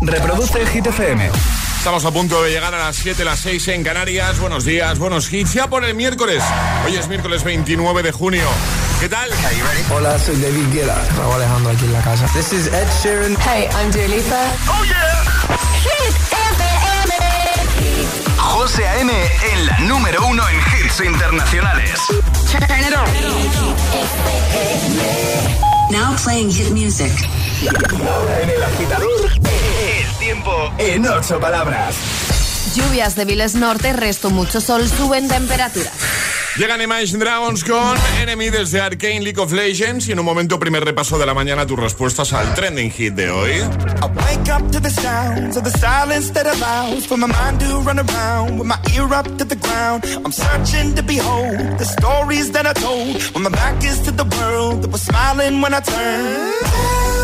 Reproduce Hit FM. Estamos a punto de llegar a las 7, las 6 en Canarias. Buenos días, buenos hits. Ya por el miércoles. Hoy es miércoles 29 de junio. ¿Qué tal? Hola, soy David Guetta. Raúl Alejandro aquí en la casa. This is Ed Sheeran. Hey, I'm Dua Lipa. ¡Oh, yeah! Hit FM. José A.M. en la número uno en hits internacionales. Turn it on. Now playing hit music. En el agitador, el tiempo en ocho palabras. Lluvias débiles norte, resto mucho sol, suben temperaturas. Llegan Imagine Dragons con Enemy desde Arcane League of Legends y en un momento primer repaso de la mañana tus respuestas al trending hit de hoy. The stories that I told when my back is to the world that was smiling when I turned.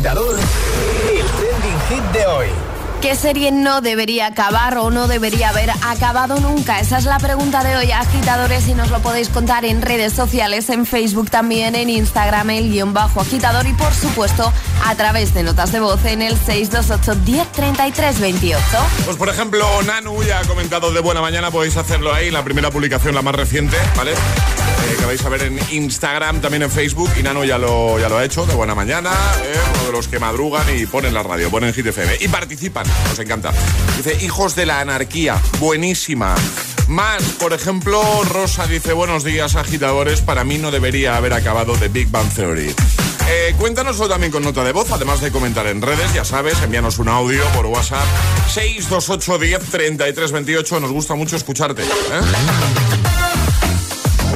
agitador, el trending hit de hoy. ¿Qué serie no debería acabar o no debería haber acabado nunca? Esa es la pregunta de hoy, agitadores, y nos lo podéis contar en redes sociales, en Facebook también, en Instagram, el guion bajo agitador y por supuesto a través de notas de voz en el 628 1033 28. Pues por ejemplo, Nanu ya ha comentado de buena mañana, podéis hacerlo ahí, la primera publicación, la más reciente, ¿vale? Eh, que vais a ver en Instagram, también en Facebook, y Nanu ya lo, ya lo ha hecho, de buena mañana, ¿eh? uno de los que madrugan y ponen la radio, ponen Hit FM, y participan, nos encanta. Dice, hijos de la anarquía, buenísima. Más, por ejemplo, Rosa dice, buenos días agitadores, para mí no debería haber acabado The Big Bang Theory. Eh, cuéntanoslo también con nota de voz, además de comentar en redes, ya sabes, envíanos un audio por WhatsApp 628 10 33 28. Nos gusta mucho escucharte. ¿eh?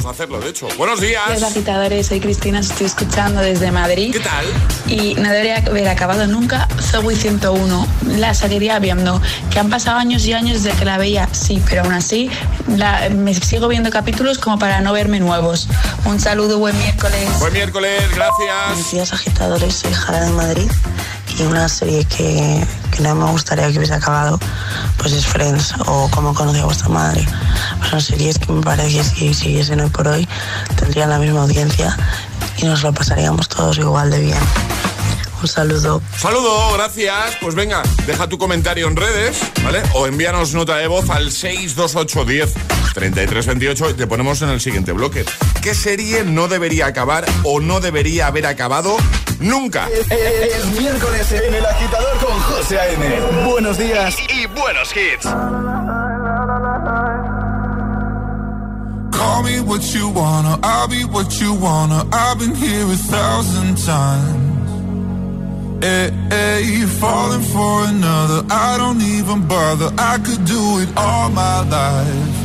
Vamos a hacerlo, de hecho. Buenos días. Hola agitadores, soy Cristina, estoy escuchando desde Madrid. ¿Qué tal? Y no debería haber acabado nunca Zoe 101. La seguiría viendo. Que han pasado años y años desde que la veía, sí, pero aún así la- me sigo viendo capítulos como para no verme nuevos. Un saludo, buen miércoles. Buen miércoles, gracias. Buenos días agitadores, soy Jara de Madrid y una serie que, que no me gustaría que hubiese acabado pues es Friends o Cómo conocí a vuestra madre. Pues son series que me parece que si siguiesen hoy por hoy tendrían la misma audiencia y nos lo pasaríamos todos igual de bien. Un saludo. Saludo, gracias. Pues venga, deja tu comentario en redes, ¿vale? O envíanos nota de voz al 62810 3328 y te ponemos en el siguiente bloque. ¿Qué serie no debería acabar o no debería haber acabado nunca? Es, miércoles en el agitador con José A.M. Buenos días y, buenos hits. Call me what you wanna, I'll be what you wanna. I've been here a thousand times. Hey, hey, you're falling for another. I don't even bother. I could do it all my life.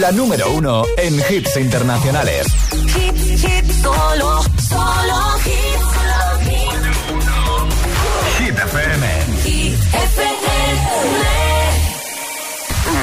La número uno en hits internacionales.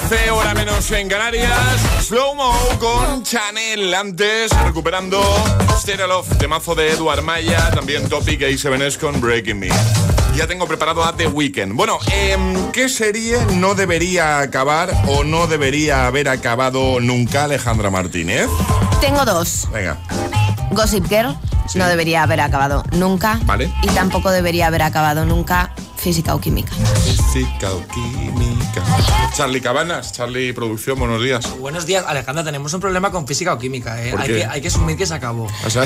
13, hora menos en Canarias. Slow Mo con Chanel. Antes, recuperando Stereo Love, temazo de Eduard Maya. También Topic y 7 con Breaking Me. Ya tengo preparado a The Weeknd. Bueno, em, ¿qué serie no debería acabar o no debería haber acabado nunca Alejandra Martínez? Tengo dos. Venga. Gossip Girl Sí. no debería haber acabado nunca. Vale. Y tampoco debería haber acabado nunca Física o Química. Física o química. Charlie Cabanas, Charlie Producción, buenos días. Buenos días, Alejandra. Tenemos un problema con física o química. ¿eh? ¿Por Hay, qué? que, hay que asumir que se acabó. O sea,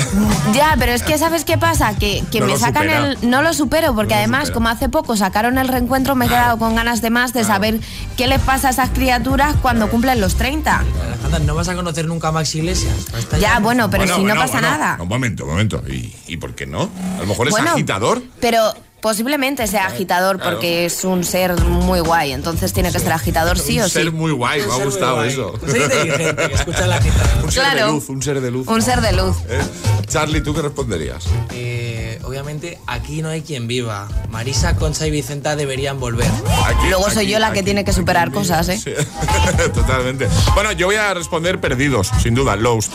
Ya, pero es que ¿sabes qué pasa? Que, que No me sacan supera. el... No lo supero, porque No además, supera. como hace poco sacaron el reencuentro, me he quedado con ganas de más de saber qué les pasa a esas criaturas cuando cumplen los 30. Alejandra, no vas a conocer nunca a Max Iglesias. Ya, bueno, pero Bueno, si bueno, no pasa bueno. nada. Un momento, un momento. ¿Y, y por qué no? A lo mejor es Bueno, agitador. Pero posiblemente sea agitador claro. porque es un ser muy guay, entonces tiene que ser agitador sí un o sí. ser muy guay, me ha gustado eso. Un ser inteligente que escucha la guitarra. Un ser de Claro. luz, un ser de luz. Un ser de luz. ¿Eh? Charlie, ¿tú qué responderías? Eh, obviamente, aquí no hay quien viva. Marisa, Concha y Vicenta deberían volver. Aquí- Luego soy aquí- yo la que aquí- tiene que superar cosas, ¿eh? Sí, totalmente. Bueno, yo voy a responder perdidos, sin duda, Lost.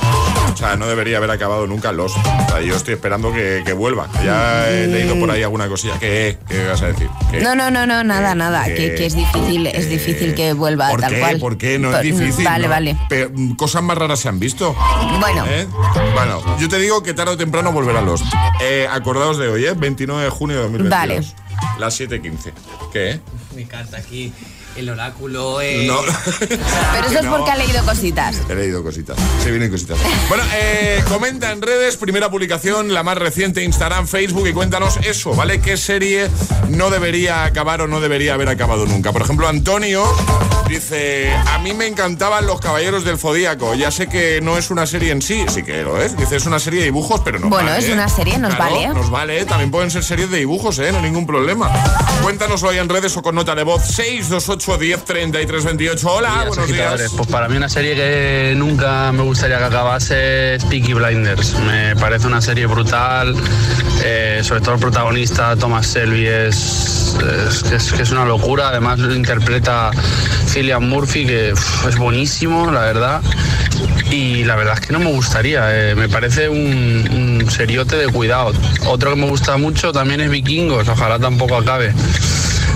O sea, no debería haber acabado nunca Lost. O sea, yo estoy esperando que, que vuelva. Ya he leído por ahí alguna cosilla. ¿Qué, ¿Qué vas a decir? ¿Qué? No, no, no, no, nada, nada. que- es difícil, es difícil que vuelva ¿Por tal qué? cual. ¿Por qué? No es Por- difícil. Vale, ¿no? vale. Pero, mm, cosas más raras se han visto. Bueno, ¿Eh? Bueno, yo te digo que tarde o temprano volverá Lost. Eh, acordaos de hoy, ¿eh? 29 de junio de 2022. Vale. Las 7.15. ¿Qué? Me encanta aquí. El oráculo. Eh... No. Pero eso es porque ha leído cositas. He leído cositas. Se vienen cositas. Bueno, eh, comenta en redes, primera publicación, la más reciente, Instagram, Facebook, y cuéntanos eso, ¿vale? ¿Qué serie no debería acabar o no debería haber acabado nunca? Por ejemplo, Antonio dice: A mí me encantaban los caballeros del Zodíaco. Ya sé que no es una serie en sí, sí que lo es. Dice: es una serie de dibujos, pero no Bueno, vale, es ¿eh? una serie, nos Claro, vale. ¿eh? Nos vale, también pueden ser series de dibujos, ¿eh? No hay ningún problema. Cuéntanoslo ahí en redes o con nota de voz 628 10 33 28. Hola, días, buenos días. Pues para mí una serie que nunca me gustaría que acabase es Peaky Blinders. Me parece una serie brutal, eh, sobre todo el protagonista Thomas Selby es, es, que es, que es una locura. Además lo interpreta Cillian Murphy, que uf, es buenísimo, la verdad. Y la verdad es que no me gustaría, eh, me parece un, un seriote de cuidado. Otro que me gusta mucho también es Vikingos, ojalá tampoco acabe.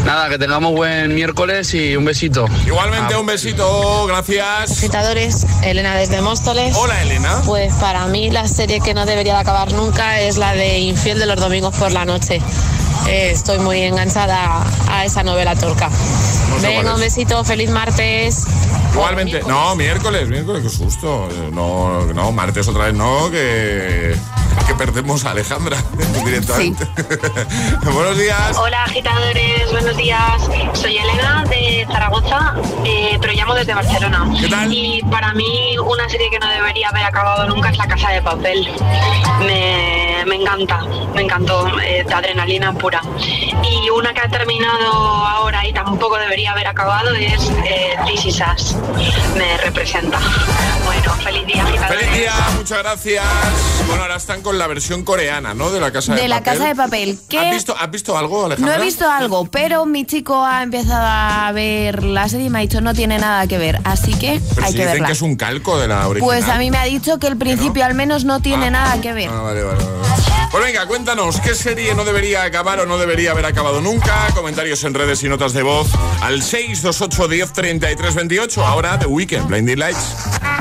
Nada, que tengamos buen miércoles y un besito. Igualmente, Ah, un besito, gracias. Agitadores, Elena desde Móstoles. Hola, Elena. Pues para mí la serie que no debería de acabar nunca es la de Infiel de los domingos por la noche. Eh, estoy muy enganchada a esa novela turca. No sé Venga, un besito, feliz martes. Igualmente, no, miércoles, miércoles, qué susto. No, no, martes otra vez no, que, que perdemos a Alejandra directamente. Buenos días. Hola agitadores, buenos días. Soy Elena de Zaragoza, eh, pero llamo desde Barcelona. ¿Qué tal? Y para mí una serie que no debería haber acabado nunca es La Casa de Papel. Me, me encanta, me encantó, eh, de adrenalina pura. Y una que ha terminado ahora y tampoco debería haber acabado es eh, This Is Us. Me representa. Bueno, feliz día agitadores. Feliz día, muchas gracias. Bueno, ahora están con la versión coreana, ¿no? De la casa de, De la papel. casa de papel. ¿Has ¿Qué? visto, ¿Has visto algo, No Alejandra? he visto algo, pero mi chico ha empezado a ver la serie y me ha dicho no tiene nada que ver, así que Pero hay si que dicen verla. que es un calco de la original. Pues a mí me ha dicho que el principio al menos no tiene nada que ver. Ah, vale, vale, vale. Pues venga, cuéntanos, ¿qué serie no debería acabar o no debería haber acabado nunca? Comentarios en redes y notas de voz al 628 10 33 28. Ahora The Weekend, Blinding Lights.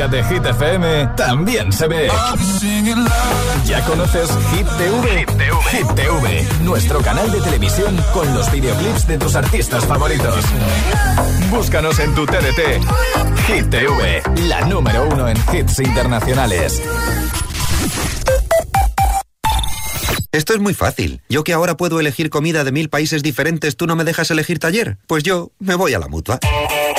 música de Hit FM también se ve. ¿Ya conoces Hit TV? Hit TV, nuestro canal de televisión con los videoclips de tus artistas favoritos. Búscanos en tu TDT. Hit TV, la número uno en hits internacionales. Esto es muy fácil. Yo que ahora puedo elegir comida de mil países diferentes, ¿tú no me dejas elegir taller? Pues yo me voy a la mutua.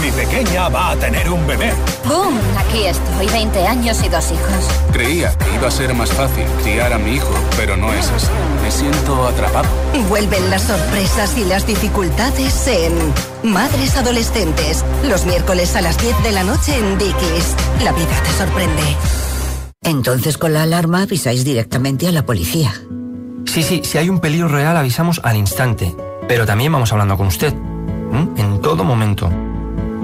Mi pequeña va a tener un bebé. ¡Boom! Aquí estoy, 20 años y dos hijos. Creía que iba a ser más fácil criar a mi hijo, pero no es así. Me siento atrapado. Vuelven las sorpresas y las dificultades en Madres Adolescentes. Los miércoles a las 10 de la noche en Dickies. La vida te sorprende. Entonces con la alarma avisáis directamente a la policía. Sí, sí, si hay un peligro real avisamos al instante. Pero también vamos hablando con usted. En todo momento.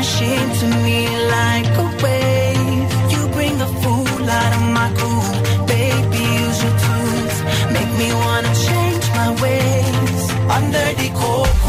falling crashing to me like a wave. You bring the fool out of my cool, baby. Use your tools, make me wanna change my ways. Under the coconut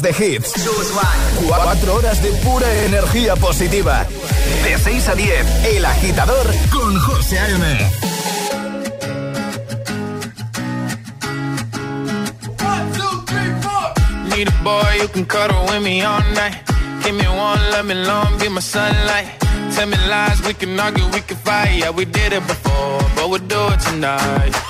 horas de hits. Cuatro horas de pura energía positiva. De 6 a 10, El Agitador con José A.M. Need a boy who can cuddle with me all night. Give me one, let me long, be my sunlight. Tell me lies, we can argue, we can fight. Yeah, we did it before, but we'll do it tonight.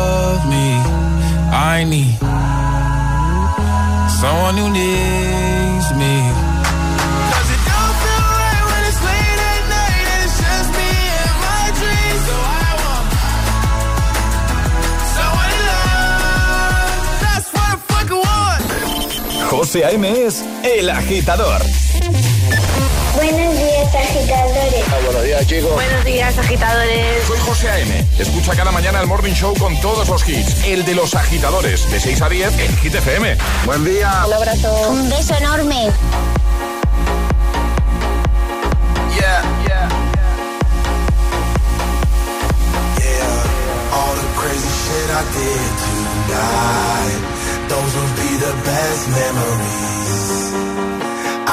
me. I need someone who needs me. 'Cause it don't feel right when it's late at night and it's just me and my dreams. So I want someone to love. That's what I fucking want. José A.M. es El Agitador. Buenos días, agitadores. buenos días, chicos. Buenos días, agitadores. Soy José A.M. Escucha cada mañana el Morning Show con todos los hits. El de los agitadores, de 6 a 10 en Hit FM. Buen día. Un abrazo. Un beso enorme. Yeah, yeah. Yeah, all the crazy shit I did tonight. Those will be the best memories.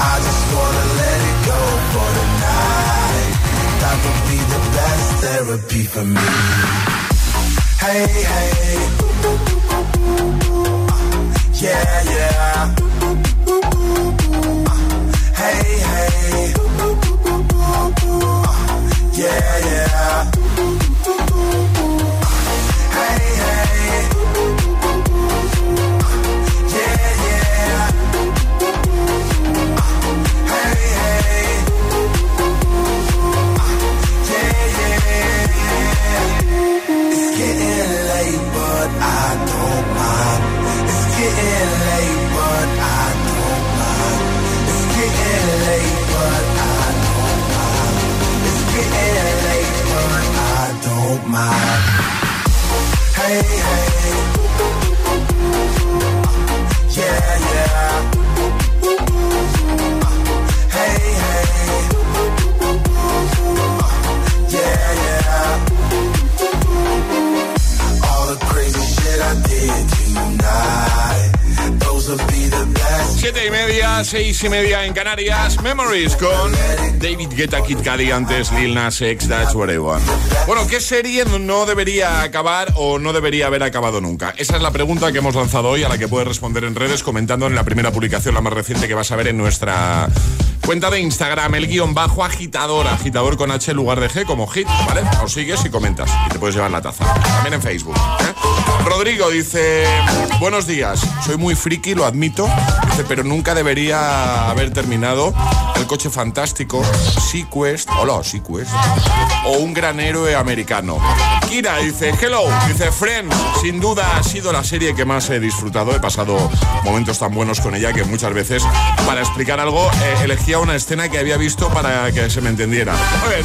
I just wanna let it go for tonight. That would be the best therapy for me. Hey, hey. Uh, yeah, yeah. Uh, hey, hey. Uh, yeah, yeah. Don't mind. Hey, hey. Siete y media, seis y media en Canarias. Memories con David Guetta, Kid Cudi, antes Lil Nas X, That's What I Want. Bueno, ¿qué serie no debería acabar o no debería haber acabado nunca? Esa es la pregunta que hemos lanzado hoy, a la que puedes responder en redes comentando en la primera publicación, la más reciente que vas a ver en nuestra cuenta de Instagram, el guion bajo agitador, agitador con H en lugar de G, como hit, ¿vale? Nos sigues y comentas y te puedes llevar la taza. También en Facebook. ¿eh? Rodrigo dice, buenos días, soy muy friki, lo admito. Dice, pero nunca debería haber terminado el coche fantástico, Sequest, hola, Sequest, o un gran héroe americano. Kira dice, hello, dice, Friends, sin duda ha sido la serie que más he disfrutado. He pasado momentos tan buenos con ella que muchas veces, para explicar algo, eh, elegía una escena que había visto para que se me entendiera. A ver.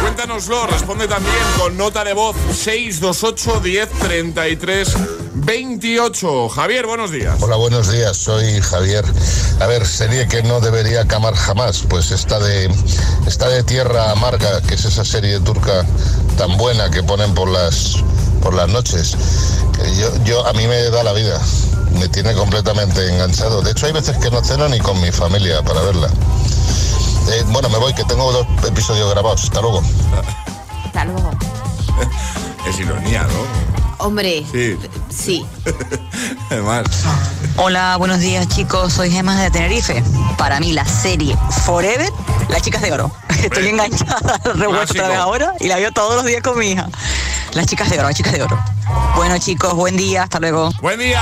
Cuéntanoslo, responde también con nota de voz 628 10 33 28. Javier, buenos días. Hola, buenos días, soy Javier. A ver, serie que no debería acabar jamás, pues esta de, esta de Tierra Amarga, que es esa serie turca tan buena que ponen por las, por las noches. Yo, a mí me da la vida, me tiene completamente enganchado. De hecho, hay veces que no ceno ni con mi familia para verla. Eh, bueno, me voy, que tengo dos episodios grabados. Hasta luego. Hasta luego. Es ironía, ¿no? Hombre, Sí. sí. Además. Hola, buenos días chicos, soy Gemma de Tenerife. Para mí la serie Forever, Las Chicas de Oro. Estoy enganchada Clásico. otra vez ahora y la veo todos los días con mi hija. Las Chicas de Oro, Las Chicas de Oro. Bueno chicos, buen día, hasta luego. Buen día.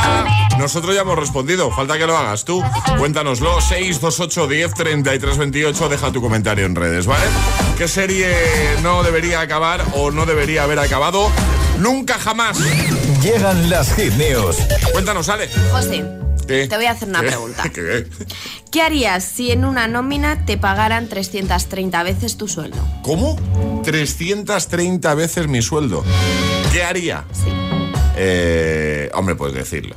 Nosotros ya hemos respondido. Falta que lo hagas tú. Cuéntanoslo. 628 10 33 28. Deja tu comentario en redes, ¿vale? ¿Qué serie no debería acabar o no debería haber acabado? Nunca jamás. Llegan las hit news. Cuéntanos, Ale. José, ¿Qué? te voy a hacer una ¿Qué? pregunta. ¿Qué? ¿Qué harías si en una nómina te pagaran 330 veces tu sueldo? ¿Cómo? 330 veces mi sueldo. ¿Qué haría? Eh, hombre, puedes decirlo.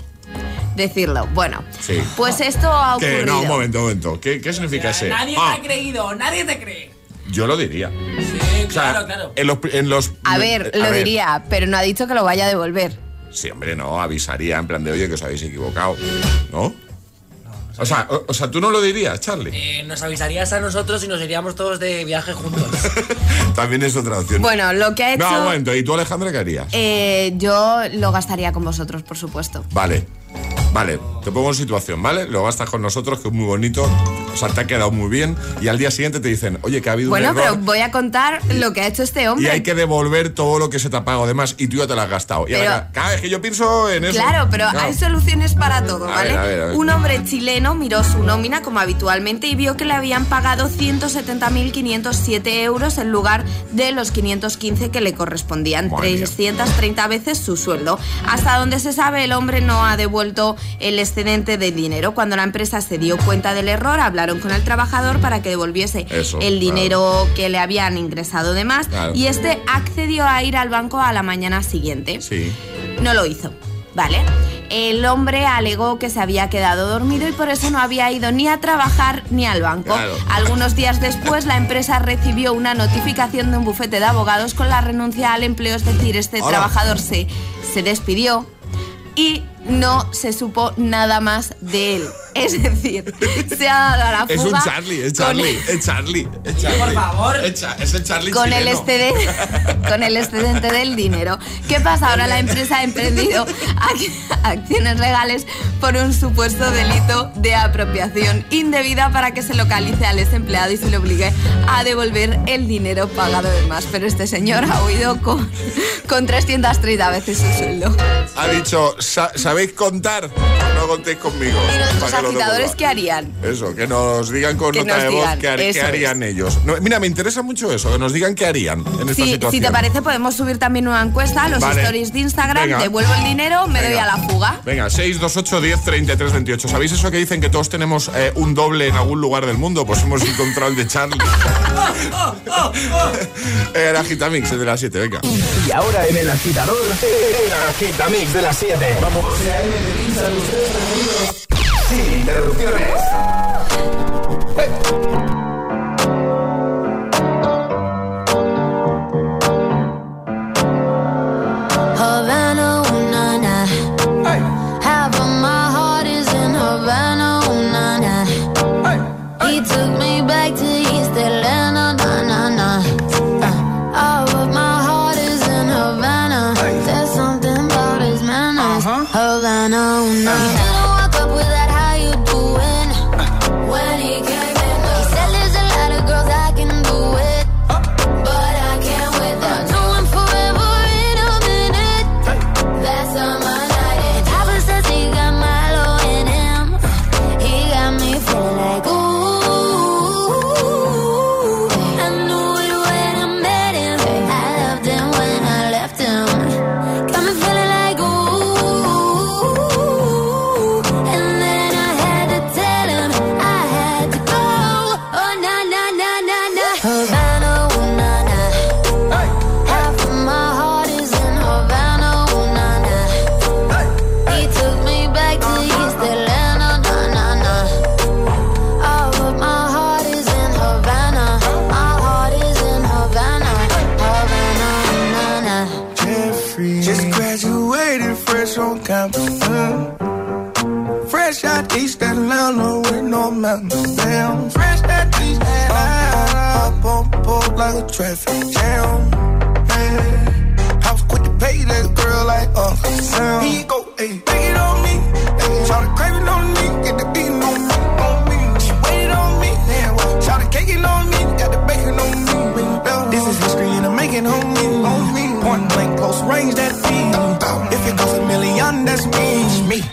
Decirlo. Bueno, Sí. pues esto ha ¿Qué? ocurrido. No, un momento, un momento. ¿Qué, qué significa ese? Nadie Ah, te ha creído, nadie te cree. yo lo diría. Sí, O sea, claro, claro. En los, en los- A ver, a lo ver. diría, pero no ha dicho que lo vaya a devolver. Sí, hombre, no, avisaría en plan de, oye, que os habéis equivocado. ¿No? O sea, o, o sea, tú no lo dirías, Charlie. Eh, nos avisarías a nosotros y nos iríamos todos de viaje juntos. También es otra opción. Bueno, lo que ha hecho. No, un momento. ¿Y tú, Alejandra, qué harías? eh, yo lo gastaría con vosotros, por supuesto. Vale. Vale, te pongo en situación, ¿vale? Lo gastas con nosotros, que es muy bonito. O sea, te ha quedado muy bien. Y al día siguiente te dicen, oye, que ha habido Bueno, un error. pero voy a contar lo que ha hecho este Y hombre. hay que devolver todo lo que se te ha pagado además y tú ya te lo has gastado. Y Pero- ahora, cada vez que yo pienso en eso. Claro, pero hay soluciones para todo, A ¿vale? ver, a ver, a ver. Un hombre chileno miró su nómina como habitualmente y vio que le habían pagado 170.507 euros en lugar de los 515 que le correspondían, Madre mía. 330 veces su sueldo. Hasta donde se sabe, el hombre no ha devuelto el excedente de dinero. Cuando la empresa se dio cuenta del error, hablaron con el trabajador para que devolviese Eso, el claro. dinero que le habían ingresado de más Claro. y este accedió a ir al banco a la mañana siguiente. Sí. No lo hizo, ¿vale? El hombre alegó que se había quedado dormido y por eso no había ido ni a trabajar ni al banco. Claro. Algunos días después, la empresa recibió una notificación de un bufete de abogados con la renuncia al empleo, es decir, este Hola. trabajador se, se despidió y no se supo nada más de él. Es decir, se ha dado a la Es un fuga Charlie, es con- Charlie, es Charlie, es Charlie. por favor. Es, el Charlie con el, excedente, con el excedente del dinero. ¿Qué pasa? Ahora la empresa ha emprendido ac- acciones legales por un supuesto delito de apropiación indebida para que se localice al ex empleado y se le obligue a devolver el dinero pagado de más. Pero este señor ha huido con, con 330 veces su sueldo. Ha dicho, "Sa- ¿sabéis contar? No contéis conmigo. ¿Y nuestros agitadores devuelva". qué harían? Eso, que nos digan con Que nota de voz qué, har- qué eso harían ellos. No, mira, me interesa mucho eso, que nos digan qué harían en esta Si, situación. si te parece, podemos subir también una encuesta a los Vale. stories de Instagram. Venga. Devuelvo el dinero, me doy a la fuga. Venga, 628 10 33 28. ¿Sabéis eso que dicen que todos tenemos eh, un doble en algún lugar del mundo? Pues hemos encontrado el de Charlie. Era Gitamix, el de las 7, venga. Y ahora en el agitador, el agitamix de las 7. Vamos. Sin interrupciones.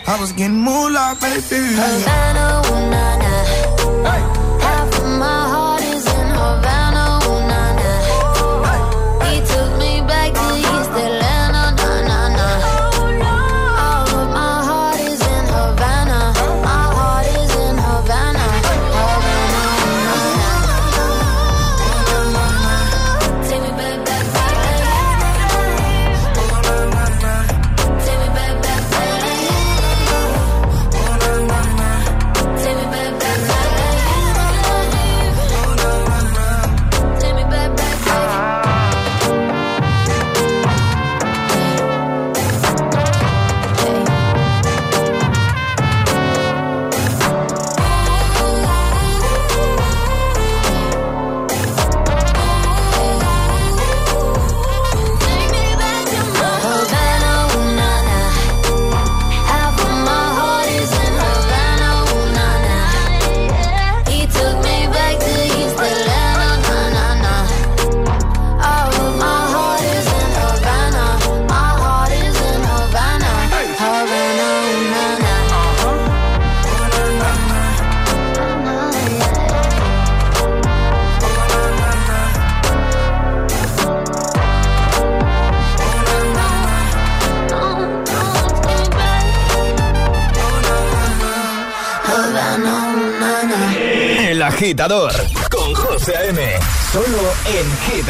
I was getting moolah, baby. Havana, con José A.M. Solo en Hit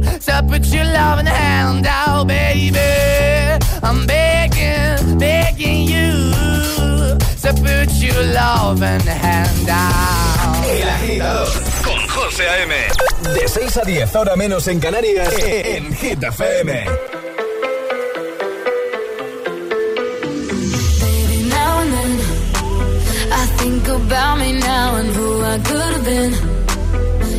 to put your loving hand out, baby. I'm begging, begging you to put your loving hand out. El agitador con José A.M. De 6 a 10, ahora menos en Canarias, en Hit FM. Baby, now and then I think about me now and who I could have been.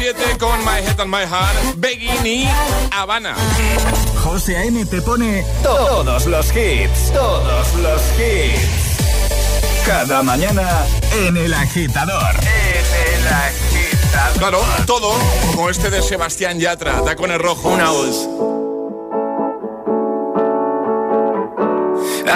7 con My Head and My Heart, Begging y Habana. José A.M. te pone todos los hits, todos los hits. Cada mañana en El Agitador. En El Agitador. Claro, todo, como este de Sebastián Yatra, Tacones Rojos. Una voz.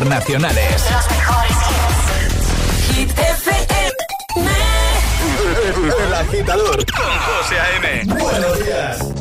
internacionales. Los mejores. Hit FM. El agitador con José A.M. Buenos días.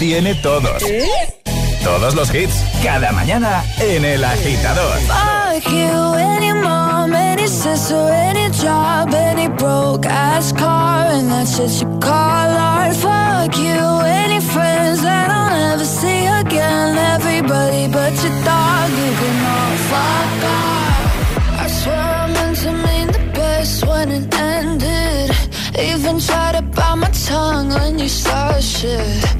tiene todos. ¿Eh? Todos los hits, cada mañana en El Agitador. Fuck you, any mom, any sister, any job, any broke ass car, and that's just you call art. Fuck you, any friends that I'll never see again, everybody but your dog, you can all fuck off. I swear I meant to mean the best when it ended. Even tried to bite my tongue when you started shit.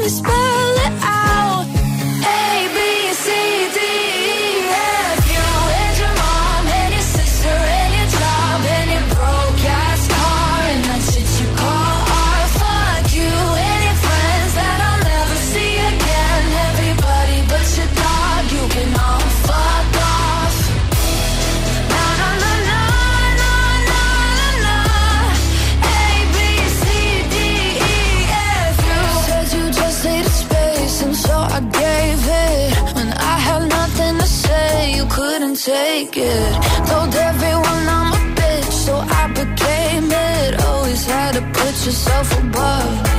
So let yourself above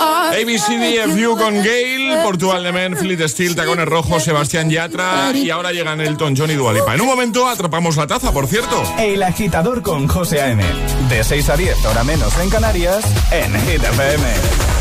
art. ABCDFU con Gale, Portugal de Men, Fleet Steel, Tacones Rojos, Sebastián Yatra y ahora llegan Elton John y Dualipa. En un momento atrapamos la taza, por cierto. El agitador con José A.M. De 6 a 10, hora menos en Canarias, en Hit FM.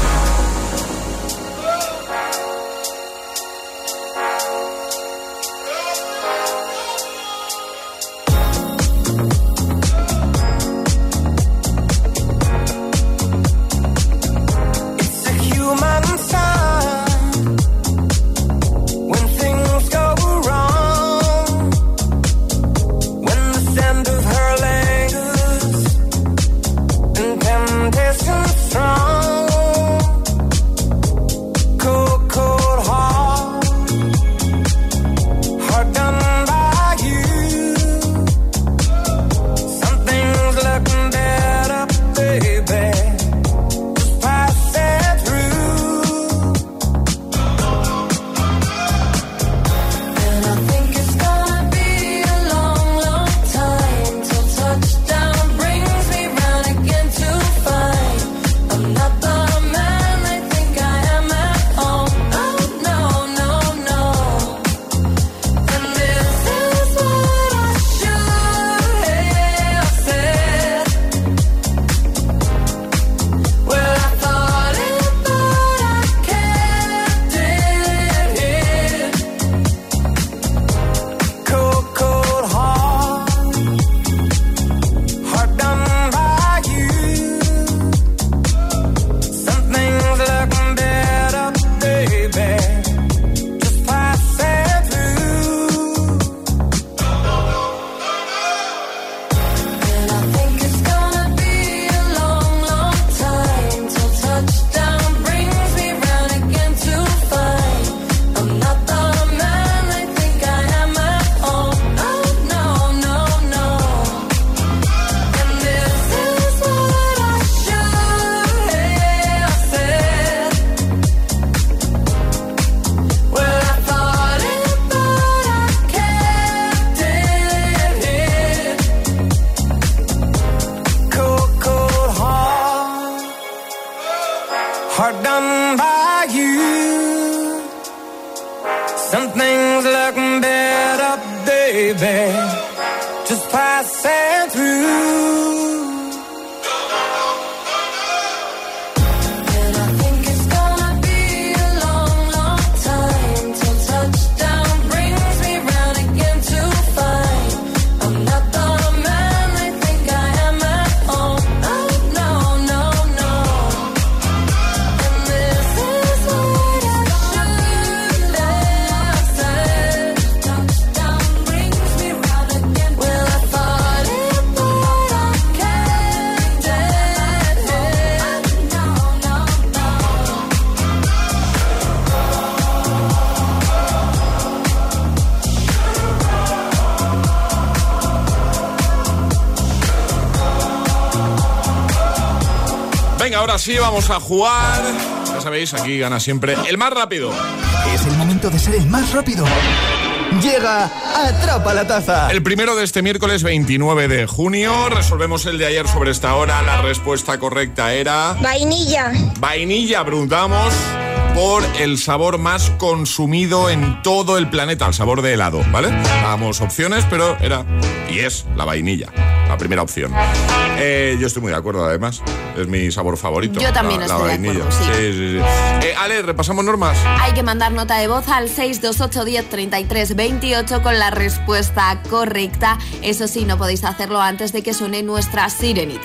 Venga, ahora sí, vamos a jugar. Ya sabéis, aquí gana siempre el más rápido. Es el momento de ser el más rápido. Llega Atrapa la Taza. El primero de este miércoles 29 de junio. Resolvemos el de ayer sobre esta hora. La respuesta correcta era... Vainilla. Vainilla, preguntamos por el sabor más consumido en todo el planeta, el sabor de helado, ¿vale? Damos opciones, pero era y es la vainilla, la primera opción. Eh, yo estoy muy de acuerdo, además, es mi sabor favorito. Yo también la, estoy la de vainilla. acuerdo, sí. sí, sí, sí. Eh, Ale, repasamos normas. Hay que mandar nota de voz al 628 10 33 28 con la respuesta correcta. Eso sí, no podéis hacerlo antes de que suene nuestra sirenita.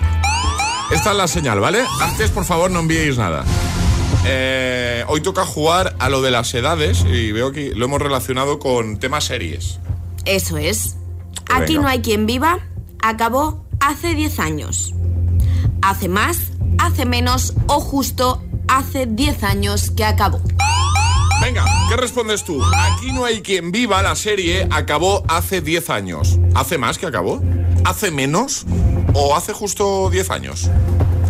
Esta es la señal, ¿vale? Antes, por favor, no enviéis nada. Eh, hoy toca jugar a lo de las edades y veo que lo hemos relacionado con temas series. Eso es. Aquí Venga. no hay quien viva. Acabó hace 10 años. Hace más, hace menos o justo hace 10 años que acabó. Venga, ¿qué respondes tú? Aquí no hay quien viva, la serie acabó hace 10 años. ¿Hace más que acabó? ¿Hace menos? ¿O hace justo 10 años?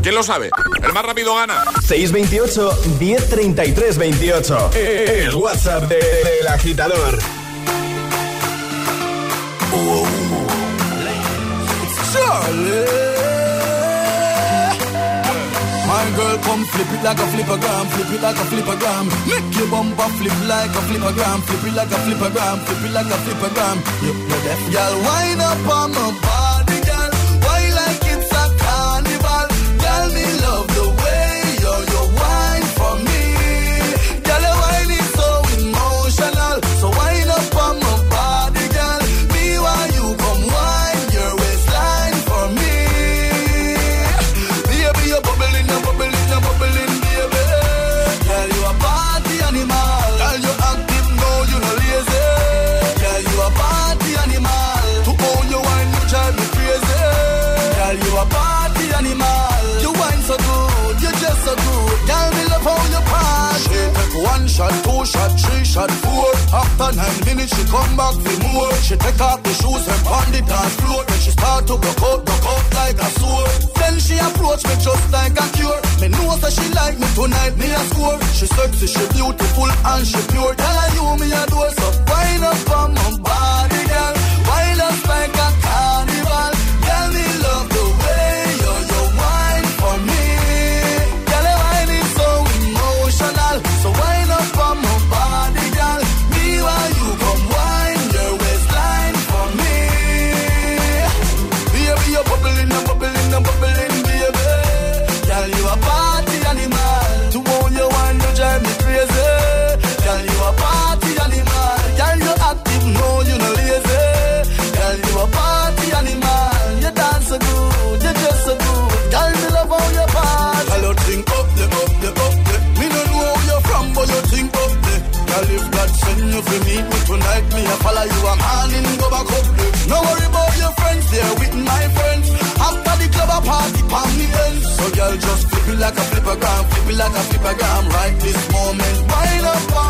¿Quién lo sabe? El más rápido gana. 628 1033 28. El WhatsApp de- del agitador. My girl, come flip it like a flippergram, flip it like a flippergram. Make your bumper flip like a flippergram, flip it like a flippergram, flip it like a flippergram. You, you deaf, girl, wind up on my body, After nine minutes, she come back for more. She take off the shoes and pound the dance floor. Then she start to broke out, broke out like a sword. Then she approach me just like a cure. Me know that she like me tonight, me a score. She sexy, she beautiful and she pure. Tell her you me a door, so wind up on my body, girl. Wind up like flippergram, flip it like a flippergram. Right this moment, wind up